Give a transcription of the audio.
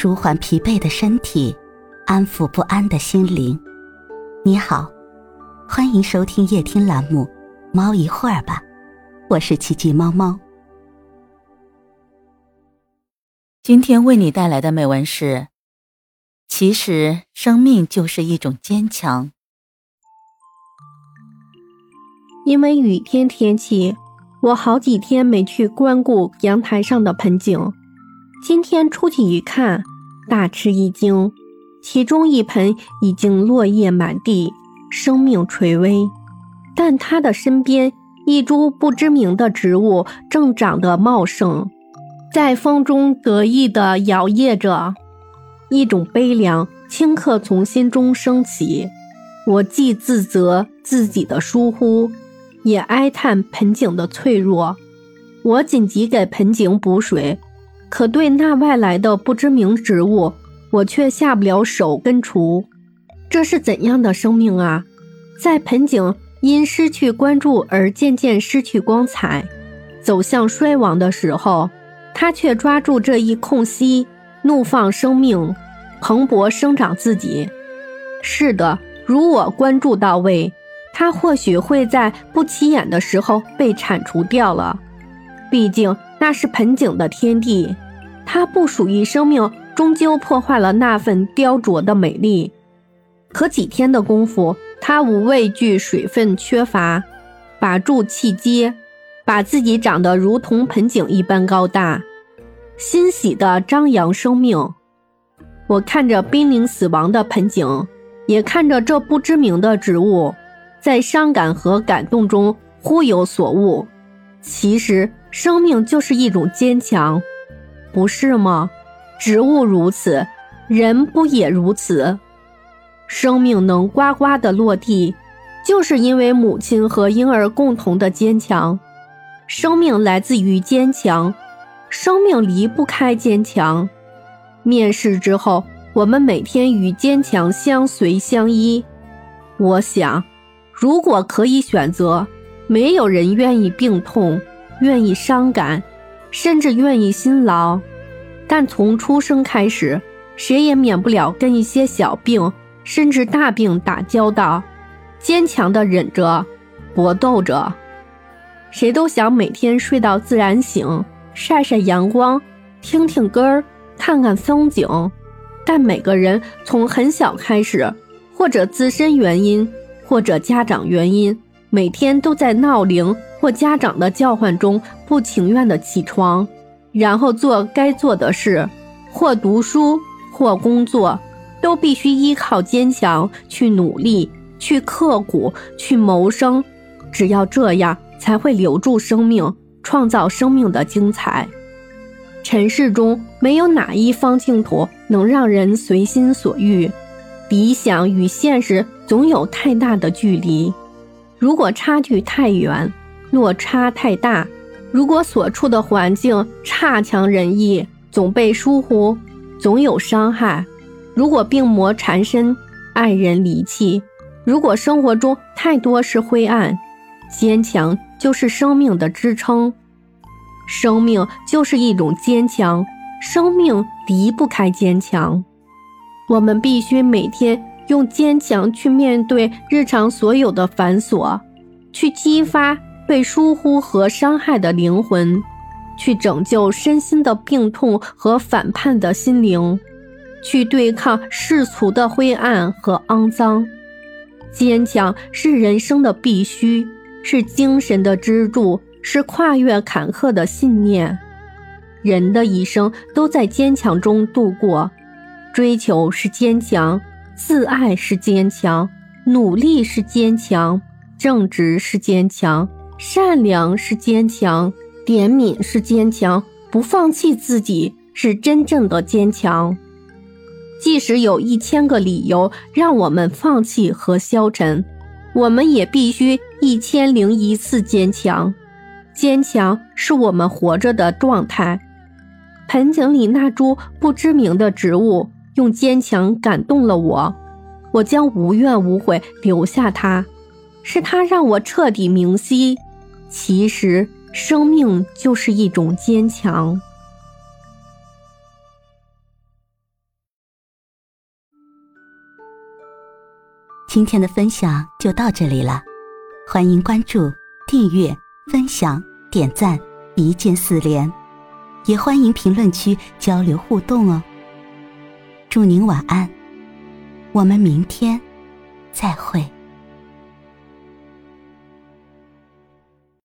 舒缓疲惫的身体，安抚不安的心灵。你好，欢迎收听夜听栏目《猫一会儿吧》，我是奇迹猫猫。今天为你带来的美文是：其实生命就是一种坚强。因为雨天天气，我好几天没去光顾阳台上的盆景。今天出去一看，大吃一惊，其中一盆已经落叶满地，生命垂危，但它的身边一株不知名的植物正长得茂盛，在风中得意地摇曳着。一种悲凉顷刻从心中升起，我既自责自己的疏忽，也哀叹盆景的脆弱。我紧急给盆景补水。可对那外来的不知名植物，我却下不了手根除。这是怎样的生命啊！在盆景因失去关注而渐渐失去光彩，走向衰亡的时候，它却抓住这一空隙，怒放生命，蓬勃生长自己。是的，如我关注到位，它或许会在不起眼的时候被铲除掉了。毕竟。那是盆景的天地，它不属于生命，终究破坏了那份雕琢的美丽。可几天的功夫，它无畏惧水分缺乏，把住气接，把自己长得如同盆景一般高大，欣喜地张扬生命。我看着濒临死亡的盆景，也看着这不知名的植物，在伤感和感动中忽有所悟。其实。生命就是一种坚强，不是吗？植物如此，人不也如此？生命能呱呱的落地，就是因为母亲和婴儿共同的坚强。生命来自于坚强，生命离不开坚强。面试之后，我们每天与坚强相随相依。我想，如果可以选择，没有人愿意病痛。愿意伤感，甚至愿意辛劳，但从出生开始，谁也免不了跟一些小病甚至大病打交道，坚强的忍着，搏斗着。谁都想每天睡到自然醒，晒晒阳光，听听歌儿，看看风景。但每个人从很小开始，或者自身原因，或者家长原因，每天都在闹铃。或家长的叫唤中不情愿的起床，然后做该做的事，或读书，或工作，都必须依靠坚强去努力，去刻苦，去谋生。只要这样，才会留住生命，创造生命的精彩。尘世中没有哪一方净土能让人随心所欲，理想与现实总有太大的距离。如果差距太远，落差太大，如果所处的环境差强人意，总被疏忽，总有伤害；如果病魔缠身，爱人离弃；如果生活中太多是灰暗，坚强就是生命的支撑。生命就是一种坚强，生命离不开坚强。我们必须每天用坚强去面对日常所有的繁琐，去激发。被疏忽和伤害的灵魂，去拯救身心的病痛和反叛的心灵，去对抗世俗的灰暗和肮脏。坚强是人生的必须，是精神的支柱，是跨越坎坷的信念。人的一生都在坚强中度过，追求是坚强，自爱是坚强，努力是坚强，正直是坚强。善良是坚强，怜悯是坚强，不放弃自己是真正的坚强。即使有一千个理由让我们放弃和消沉，我们也必须一千零一次坚强。坚强是我们活着的状态。盆景里那株不知名的植物，用坚强感动了我，我将无怨无悔留下它。是它让我彻底明晰。其实生命就是一种坚强。今天的分享就到这里了欢迎关注订阅分享点赞一键四连。也欢迎评论区交流互动哦。祝您晚安我们明天再会。